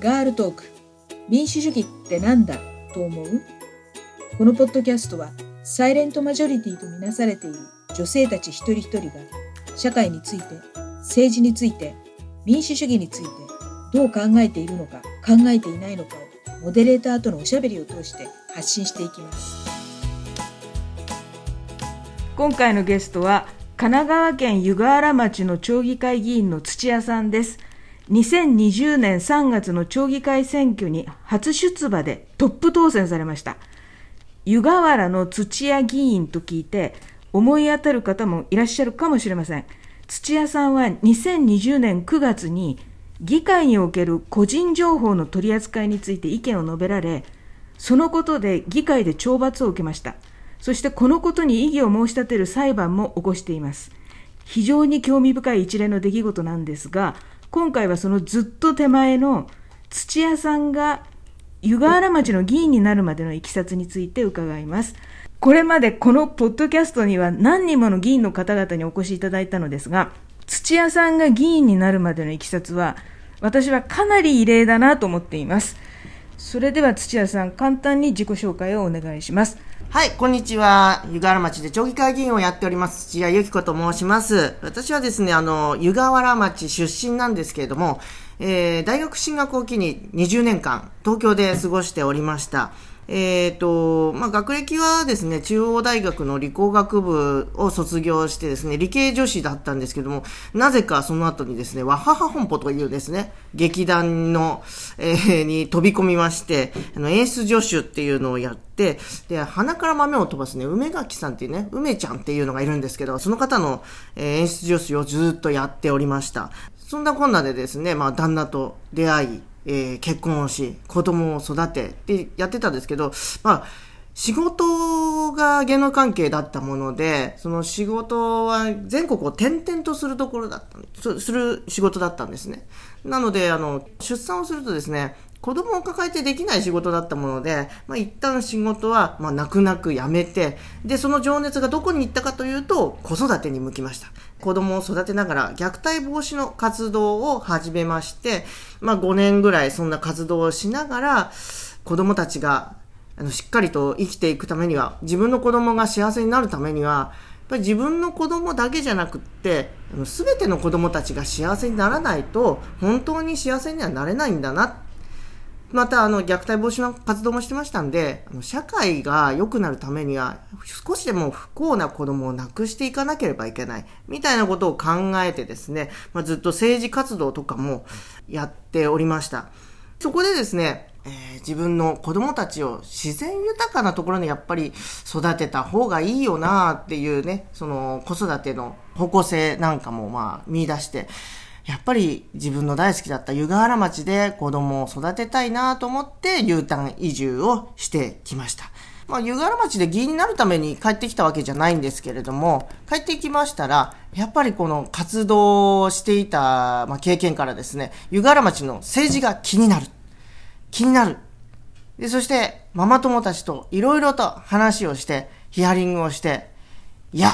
ガールトーク。民主主義ってなんだ？と思う？このポッドキャストはサイレントマジョリティとみなされている女性たち一人一人が社会について政治について民主主義についてどう考えているのか考えていないのかをモデレーターとのおしゃべりを通して発信していきます。今回のゲストは神奈川県湯河原町の町議会議員の土屋さんです。2020年3月の町議会選挙に初出馬でトップ当選されました。湯河原の土屋議員と聞いて思い当たる方もいらっしゃるかもしれません。土屋さんは2020年9月に議会における個人情報の取り扱いについて意見を述べられそのことで議会で懲罰を受けました。そしてこのことに異議を申し立てる裁判も起こしています。非常に興味深い一連の出来事なんですが今回はそのずっと手前の土屋さんが湯河原町の議員になるまでのいきさつについて伺います。これまでこのポッドキャストには何人もの議員の方々にお越しいただいたのですが、土屋さんが議員になるまでのいきさつは、私はかなり異例だなと思っています。それでは土屋さん、簡単に自己紹介をお願いします。はい、こんにちは。湯河原町で町議会議員をやっております、土屋由紀子と申します。私はですね、あの、湯河原町出身なんですけれども、えー、大学進学を機に20年間、東京で過ごしておりました。えっ、ー、と、まあ、学歴はですね、中央大学の理工学部を卒業してですね、理系女子だったんですけども、なぜかその後にですね、わはは本舗というですね、劇団の、えー、に飛び込みまして、あの、演出助手っていうのをやって、で、鼻から豆を飛ばすね、梅垣さんっていうね、梅ちゃんっていうのがいるんですけど、その方の、えー、演出助手をずっとやっておりました。そんなこんなでですね、まあ、旦那と出会い、えー、結婚をし、子供を育てってやってたんですけど、まあ、仕事が芸能関係だったもので、その仕事は全国を転々とするところだったする仕事だったんですね。なので、あの、出産をするとですね、子供を抱えてできない仕事だったもので、まあ、一旦仕事は、まあ、泣く泣くやめて、で、その情熱がどこに行ったかというと、子育てに向きました。子供を育てながら虐待防止の活動を始めまして、まあ、5年ぐらいそんな活動をしながら、子供たちがあのしっかりと生きていくためには、自分の子供が幸せになるためには、やっぱり自分の子供だけじゃなくって、すべての子供たちが幸せにならないと、本当に幸せにはなれないんだなっまた、あの、虐待防止の活動もしてましたんで、社会が良くなるためには、少しでも不幸な子供を亡くしていかなければいけない、みたいなことを考えてですね、まあ、ずっと政治活動とかもやっておりました。そこでですね、えー、自分の子供たちを自然豊かなところにやっぱり育てた方がいいよなっていうね、その子育ての方向性なんかもまあ見出して、やっぱり自分の大好きだった湯河原町で子供を育てたいなと思って U ターン移住をしてきました。まあ、湯河原町で議員になるために帰ってきたわけじゃないんですけれども、帰ってきましたら、やっぱりこの活動していた、まあ、経験からですね、湯河原町の政治が気になる。気になる。で、そして、ママ友たちといろいろと話をして、ヒアリングをして、いや、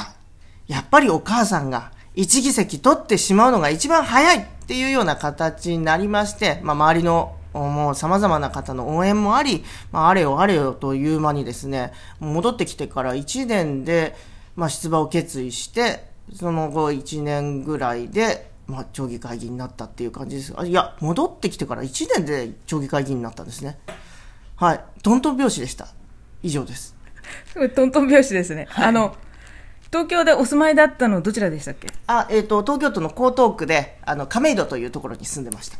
やっぱりお母さんが1議席取ってしまうのが一番早いっていうような形になりまして、まあ、周りのもう様々な方の応援もあり、まあ、あれよあれよという間にですね、戻ってきてから1年で、まあ、出馬を決意して、その後1年ぐらいで、まあ、町議会議員になったっていう感じです。あいや、戻ってきてから1年で町議会議員になったんですね。はい。トントン拍子でした。以上です。トントン拍子ですね。はい、あの、東京でお住まいだったのどちらでしたっけ？あ、えっ、ー、と、東京都の江東区で、あの、亀戸というところに住んでました。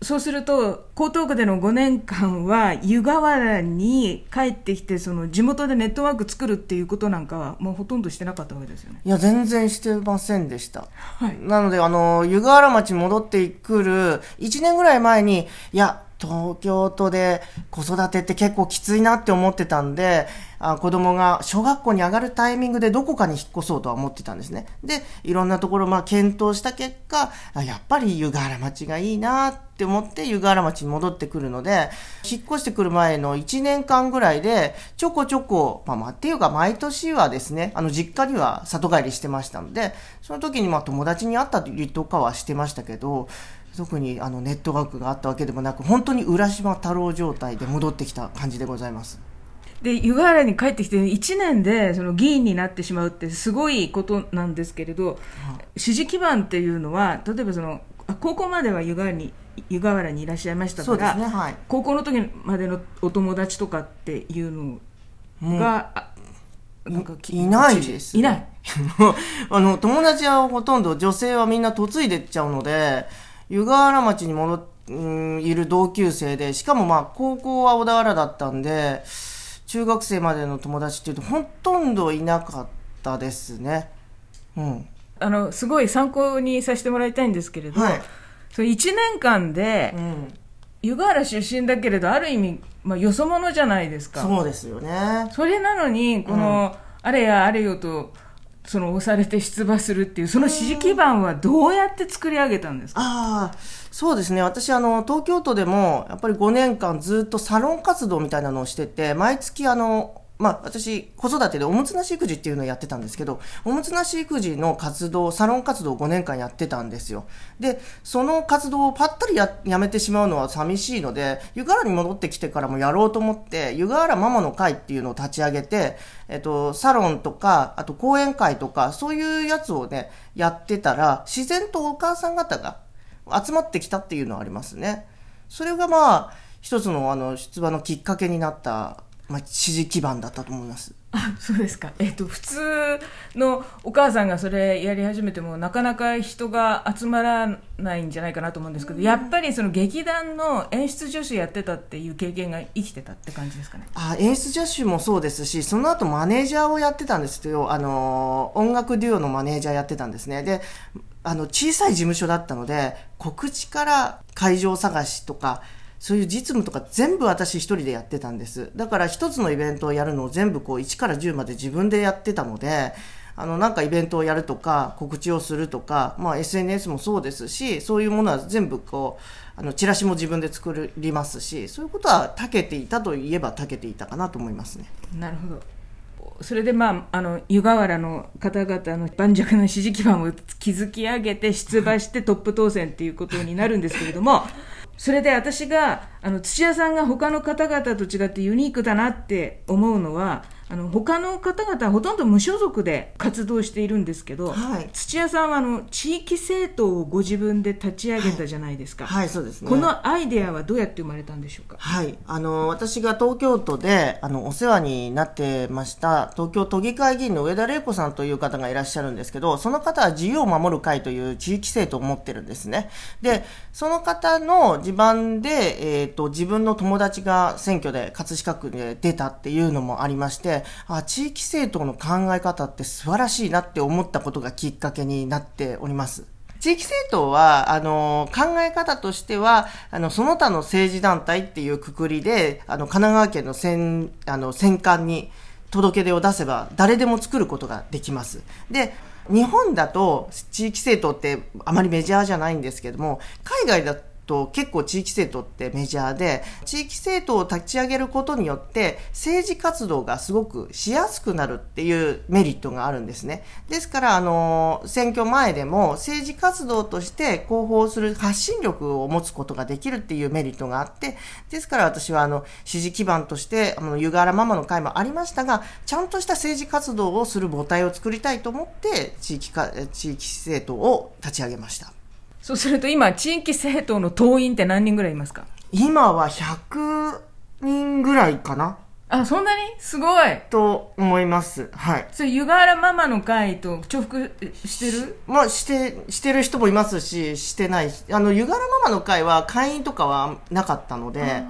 そうすると、江東区での5年間は、湯河原に帰ってきて、その地元でネットワーク作るっていうことなんかは、もうほとんどしてなかったわけですよね。いや、全然してませんでした。はい。なので、あの、湯河原町に戻ってくる1年ぐらい前に、いや、東京都で子育てって結構きついなって思ってたんで、あ子供が小学校に上がるタイミングでどこかに引っ越そうとは思ってたんですね。で、いろんなところまあ検討した結果、やっぱり湯河原町がいいなって思って湯河原町に戻ってくるので、引っ越してくる前の1年間ぐらいで、ちょこちょこ、まあ、まあ、っていうか毎年はですね、あの実家には里帰りしてましたので、その時にまあ友達に会ったりとかはしてましたけど、特にあのネットワークがあったわけでもなく本当に浦島太郎状態で戻ってきた感じでございます。で湯河原に帰ってきて1年でその議員になってしまうってすごいことなんですけれど、支持基盤っていうのは例えばそのあ高校までは湯河原に湯河原にいらっしゃいましたから、ねはい。高校の時までのお友達とかっていうのが、あなんかきいないです、いない。あの友達はほとんど女性はみんな嫁いでっちゃうので湯河原町に戻っうんいる同級生でしかもまあ高校は小田原だったんで中学生までの友達っていうとほとんどいなかったですね。うん。あのすごい参考にさせてもらいたいんですけれど、はい。その1年間でうん。湯河原出身だけれどある意味、まあ、よそ者じゃないですか。そうですよね。それなのにこの、あれやあれよとその押されて出馬するっていうその支持基盤はどうやって作り上げたんですか、ああ、そうですね。私、あの、東京都でも、やっぱり5年間ずっとサロン活動みたいなのをしてて、毎月、あの、まあ、私、子育てでおむつなし育児っていうのをやってたんですけど、おむつなし育児の活動、サロン活動を5年間やってたんですよ。で、その活動をパッタリややめてしまうのは寂しいので、湯河原に戻ってきてからもやろうと思って、湯河原ママの会っていうのを立ち上げて、えっと、サロンとか、あと講演会とか、そういうやつをね、やってたら、自然とお母さん方が、集まってきたっていうのはありますね。それがまあ、一つのあの出馬のきっかけになった、まあ、支持基盤だったと思います。あ そうですか、えっと普通のお母さんがそれやり始めてもなかなか人が集まらないんじゃないかなと思うんですけど、やっぱりその劇団の演出助手やってたっていう経験が生きてたって感じですかね？あ演出助手もそうですし、その後マネージャーをやってたんですよ。あの、音楽デュオのマネージャーやってたんですね。で、あの、小さい事務所だったので、告知から会場探しとか、そういう実務とか全部私一人でやってたんです。だから一つのイベントをやるのを全部こう1から10まで自分でやってたので、あの、なんかイベントをやるとか、告知をするとか、まあ SNS もそうですし、そういうものは全部こう、あの、チラシも自分で作りますし、そういうことは長けていたといえば長けていたかなと思いますね。なるほどそれでまああの湯河原の方々の盤石な支持基盤を築き上げて出馬してトップ当選っていうことになるんですけれどもそれで私があの土屋さんが他の方々と違ってユニークだなって思うのはあの他の方々はほとんど無所属で活動しているんですけど、はい土屋さんはあの地域政党をご自分で立ち上げたじゃないですか、はい、そうですね。このアイデアはどうやって生まれたんでしょうか？はい。あの、私が東京都で、あの、お世話になってました、東京都議会議員の上田玲子さんという方がいらっしゃるんですけど、その方は自由を守る会という地域政党を持ってるんですね。で、その方の地盤で、えっ、と、自分の友達が選挙で葛飾区で出たっていうのもありまして、あ、地域政党の考え方って素晴らしいなって思ったことがきっかけになっております。地域政党は、あの、考え方としては、あの、その他の政治団体っていうくくりで、あの、神奈川県の選、あの、選管に届け出を出せば、誰でも作ることができます。で、日本だと地域政党ってあまりメジャーじゃないんですけども、海外だと結構地域政党ってメジャーで、地域政党を立ち上げることによって政治活動がすごくしやすくなるっていうメリットがあるんですね。ですから、あの、選挙前でも政治活動として広報する発信力を持つことができるっていうメリットがあって、ですから私はあの、支持基盤として、あの、湯河原ママの会もありましたが、ちゃんとした政治活動をする母体を作りたいと思って、地域か、地域政党を立ち上げました。そうすると今地域政党の党員って何人ぐらいいますか？今は100人ぐらいかな。あそんなに？すごい。と思います。はい。それ湯河原ママの会と重複してる？まあ、して、してる人もいますし、してないし、あの、湯河原ママの会は会員とかはなかったので、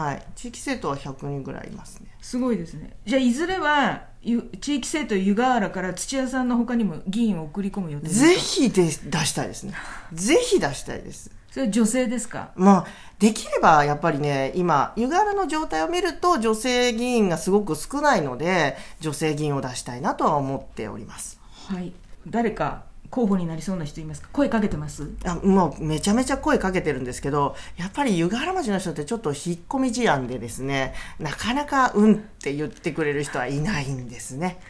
はい。地域政党は100人ぐらいいますね。すごいですねじゃあいずれはゆ地域政党湯河原から土屋さんの他にも議員を送り込む予定ですか？ぜひで出したいですね。ぜひ出したいです。それは女性ですか？まあ、できればやっぱりね、今、湯河原の状態を見ると女性議員がすごく少ないので、女性議員を出したいなとは思っております。はい誰か候補になりそうな人いますか？声かけてます？あもうめちゃめちゃ声かけてるんですけど、やっぱり湯河原町の人ってちょっと引っ込み思案でですね、なかなかうんって言ってくれる人はいないんですね。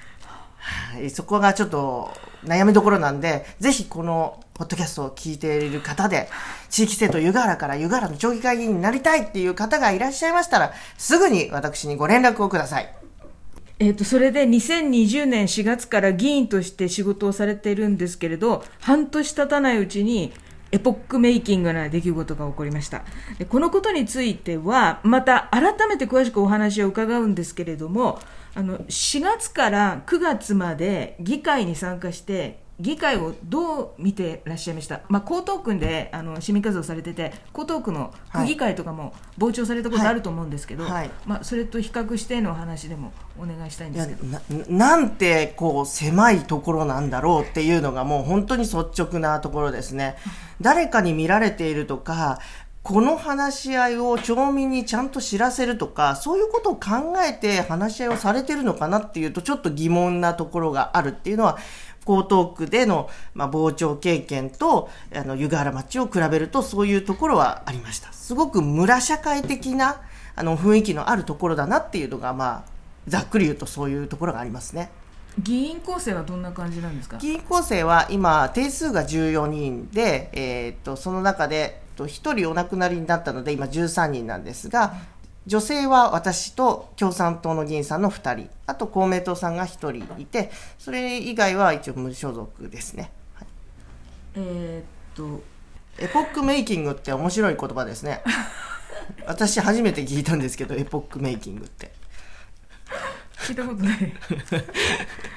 はいそこがちょっと悩みどころなんで、ぜひこのポッドキャストを聞いている方で、地域政党湯河原から湯河原の町議会議員になりたいっていう方がいらっしゃいましたら、すぐに私にご連絡をください。えー、とそれで2020年4月から議員として仕事をされているんですけれど、半年経たないうちに、エポックメイキングな出来事が起こりました。このことについてはまた改めて詳しくお話を伺うんですけれどもあの4月から9月まで議会に参加して議会をどう見てらっしゃいました、まあ、江東区であの市民活動されてて江東区の区議会とかも傍聴されたことあると思うんですけど、はい。はい、まあ、それと比較しての話でもお願いしたいんですけど。ななんてこう狭いところなんだろうっていうのがもう本当に率直なところですね。誰かに見られているとかこの話し合いを町民にちゃんと知らせるとか、そういうことを考えて話し合いをされてるのかなっていうと、ちょっと疑問なところがあるっていうのは、江東区での、まあ、傍聴経験と、あの、湯河原町を比べるとそういうところはありました。すごく村社会的な、あの、雰囲気のあるところだなっていうのが、まあ、ざっくり言うとそういうところがありますね。議員構成はどんな感じなんですか？議員構成は今、定数が14人で、えー、っと、その中で、1人お亡くなりになったので、今13人なんですが、女性は私と共産党の議員さんの2人、あと公明党さんが1人いて、それ以外は一応無所属ですね。はい、えっと、エポックメイキングって面白い言葉ですね。私初めて聞いたんですけど、エポックメイキングって。聞いたことない。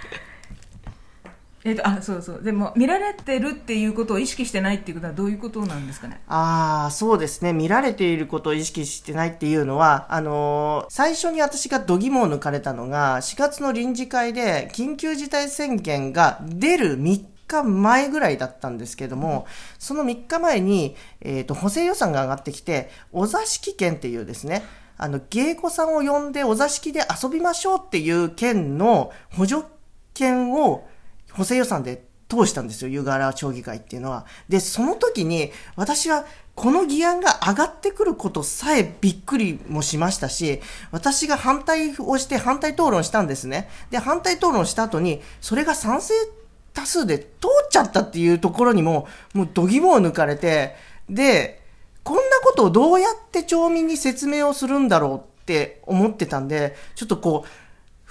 えーと、あそうそう。でも見られてるっていうことを意識してないっていうことはどういうことなんですかね？ああそうですね。見られていることを意識してないっていうのはあのー、最初に私が度肝を抜かれたのが4月の臨時会で緊急事態宣言が出る3日前ぐらいだったんですけども、その3日前に、えっ、ー、と、補正予算が上がってきて、お座敷券っていうですね、あの、芸妓さんを呼んでお座敷で遊びましょうっていう券の補助券を補正予算で通したんですよ、湯河原町議会っていうのは。で、その時に、私はこの議案が上がってくることさえびっくりもしましたし、私が反対をして反対討論したんですね。で、反対討論した後に、それが賛成多数で通っちゃったっていうところにも、もう度肝を抜かれて、で、こんなことをどうやって町民に説明をするんだろうって思ってたんで、ちょっとこう、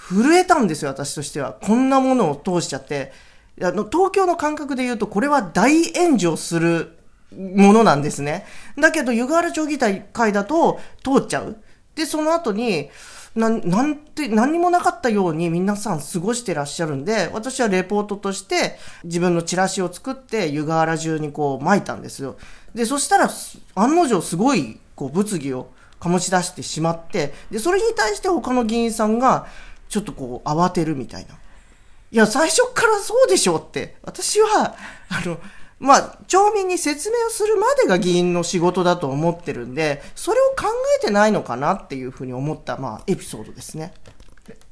震えたんですよ、私としては。こんなものを通しちゃって。あの、東京の感覚で言うと、これは大炎上するものなんですね。だけど、湯河原町議会だと通っちゃう。で、その後に、な、なんて、何にもなかったように皆さん過ごしてらっしゃるんで、私はレポートとして自分のチラシを作って湯河原中にこう巻いたんですよ。で、そしたら案の定すごいこう物議を醸し出してしまって、で、それに対して他の議員さんが、ちょっとこう慌てるみたいな。いや、最初からそうでしょって。私は、あの、まあ、町民に説明をするまでが議員の仕事だと思ってるんで、それを考えてないのかなっていうふうに思った、まあ、エピソードですね。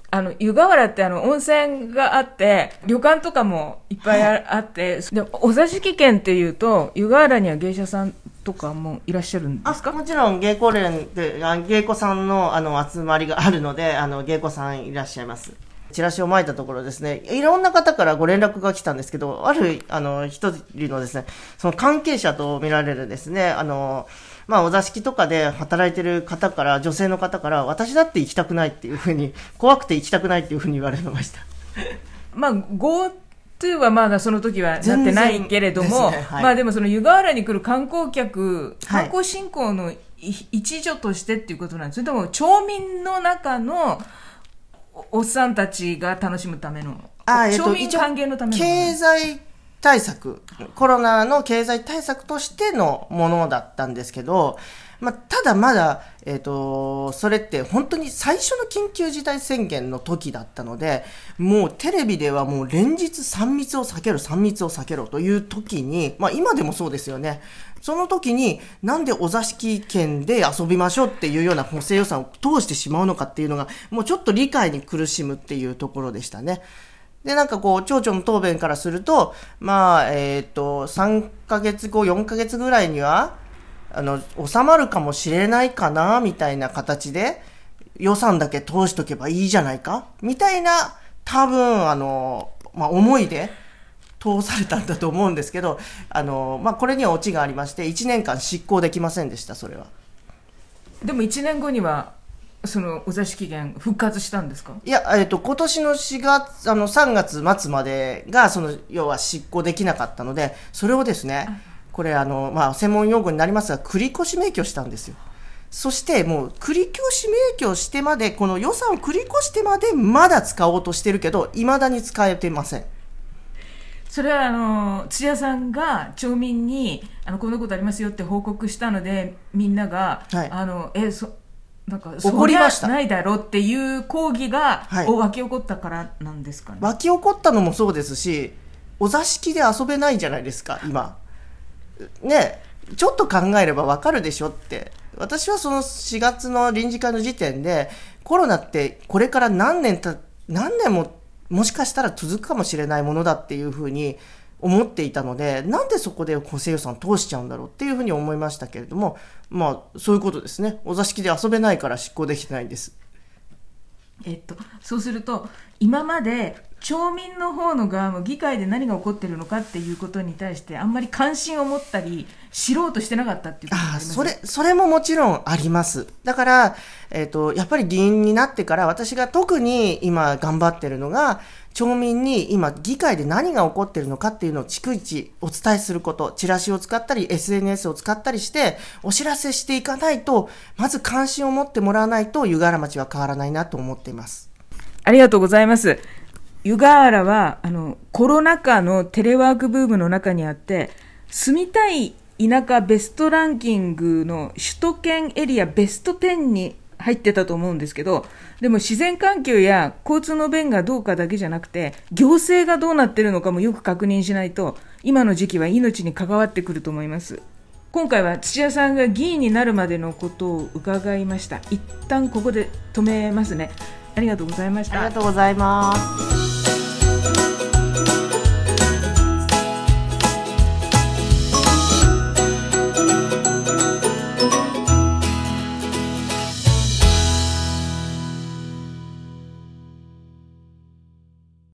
あの、湯河原ってあの、温泉があって、旅館とかもいっぱいあ,、って、で、お座敷券っていうと、湯河原には芸者さんとかもいらっしゃるんですか？もちろん芸妓連で芸妓さんのあの集まりがあるので あの芸妓さんいらっしゃいますチラシを巻いたところですね、いろんな方からご連絡が来たんですけど、ある、あの、一人のですね、その関係者と見られるですね、あの、まあ、お座敷とかで働いてる方から、女性の方から、私だって行きたくないっていうふうに、怖くて行きたくないっていうふうに言われました。まあ、GoTo はまだその時はなってないけれども、ねはい、まあでもその湯河原に来る観光客、観光振興の一助としてっていうことなんです。それとも町民の中のおっさんたちが楽しむための、あえっと、町民還元のための経済対策、コロナの経済対策としてのものだったんですけど、まあ、ただまだ、えっ、ー、と、それって本当に最初の緊急事態宣言の時だったので、もうテレビではもう連日3密を避けろ、3密を避けろという時に、まあ今でもそうですよね。その時になんでお座敷券で遊びましょうっていうような補正予算を通してしまうのかっていうのが、もうちょっと理解に苦しむっていうところでしたね。で、なんかこう、町長の答弁からすると、まあ、えっ、ー、と、3ヶ月後、4ヶ月ぐらいには、あの、収まるかもしれないかな、みたいな形で、予算だけ通しとけばいいじゃないか？みたいな多分、あの、まあ、思いで通されたんだと思うんですけど、あの、まあ、これにはオチがありまして、1年間執行できませんでした、それは。でも1年後にはそのお座敷権復活したんですか？いや、えっ、と、今年の4月、あの、3月末までが、その、要は執行できなかったので、それをですね、これ、あの、まあ、専門用語になりますが、繰越免許したんですよ。そして、もう、繰越免許してまで、この予算を繰り越してまで、まだ使おうとしてるけど、未だに使えてません。それはあの土屋さんが町民にあのこんなことありますよって報告したのでみんなが、はいあのえそなんか怒りましたないだろっていう抗議が、はいき起こったからなんですかね。湧き起こったのもそうですし、お座敷で遊べないじゃないですか、今。ね、ちょっと考えればわかるでしょって。私はその4月の臨時会の時点で、コロナってこれから何年た、何年ももしかしたら続くかもしれないものだっていうふうに思っていたので、なんでそこで補正予算通しちゃうんだろうっていうふうに思いましたけれども、まあ、そういうことですね。お座敷で遊べないから執行できてないんです。えっと、そうすると今まで町民の方の側も議会で何が起こってるのかっていうことに対してあんまり関心を持ったり知ろうとしてなかったっていうことああ、りますそれ、それももちろんあります。だから、えっ、と、やっぱり議員になってから私が特に今頑張ってるのが、町民に今議会で何が起こっているのかっていうのを逐一お伝えすること、チラシを使ったり SNS を使ったりしてお知らせしていかないと、まず関心を持ってもらわないと湯河原町は変わらないなと思っています。ありがとうございます。湯河原はあのコロナ禍のテレワークブームの中にあって住みたい田舎ベストランキングの首都圏エリアベスト10に入ってたと思うんですけどでも自然環境や交通の便がどうかだけじゃなくて行政がどうなってるのかもよく確認しないと今の時期は命に関わってくると思います。今回は土屋さんが議員になるまでのことを伺いました。一旦ここで止めますね。ありがとうございました。ありがとうございます。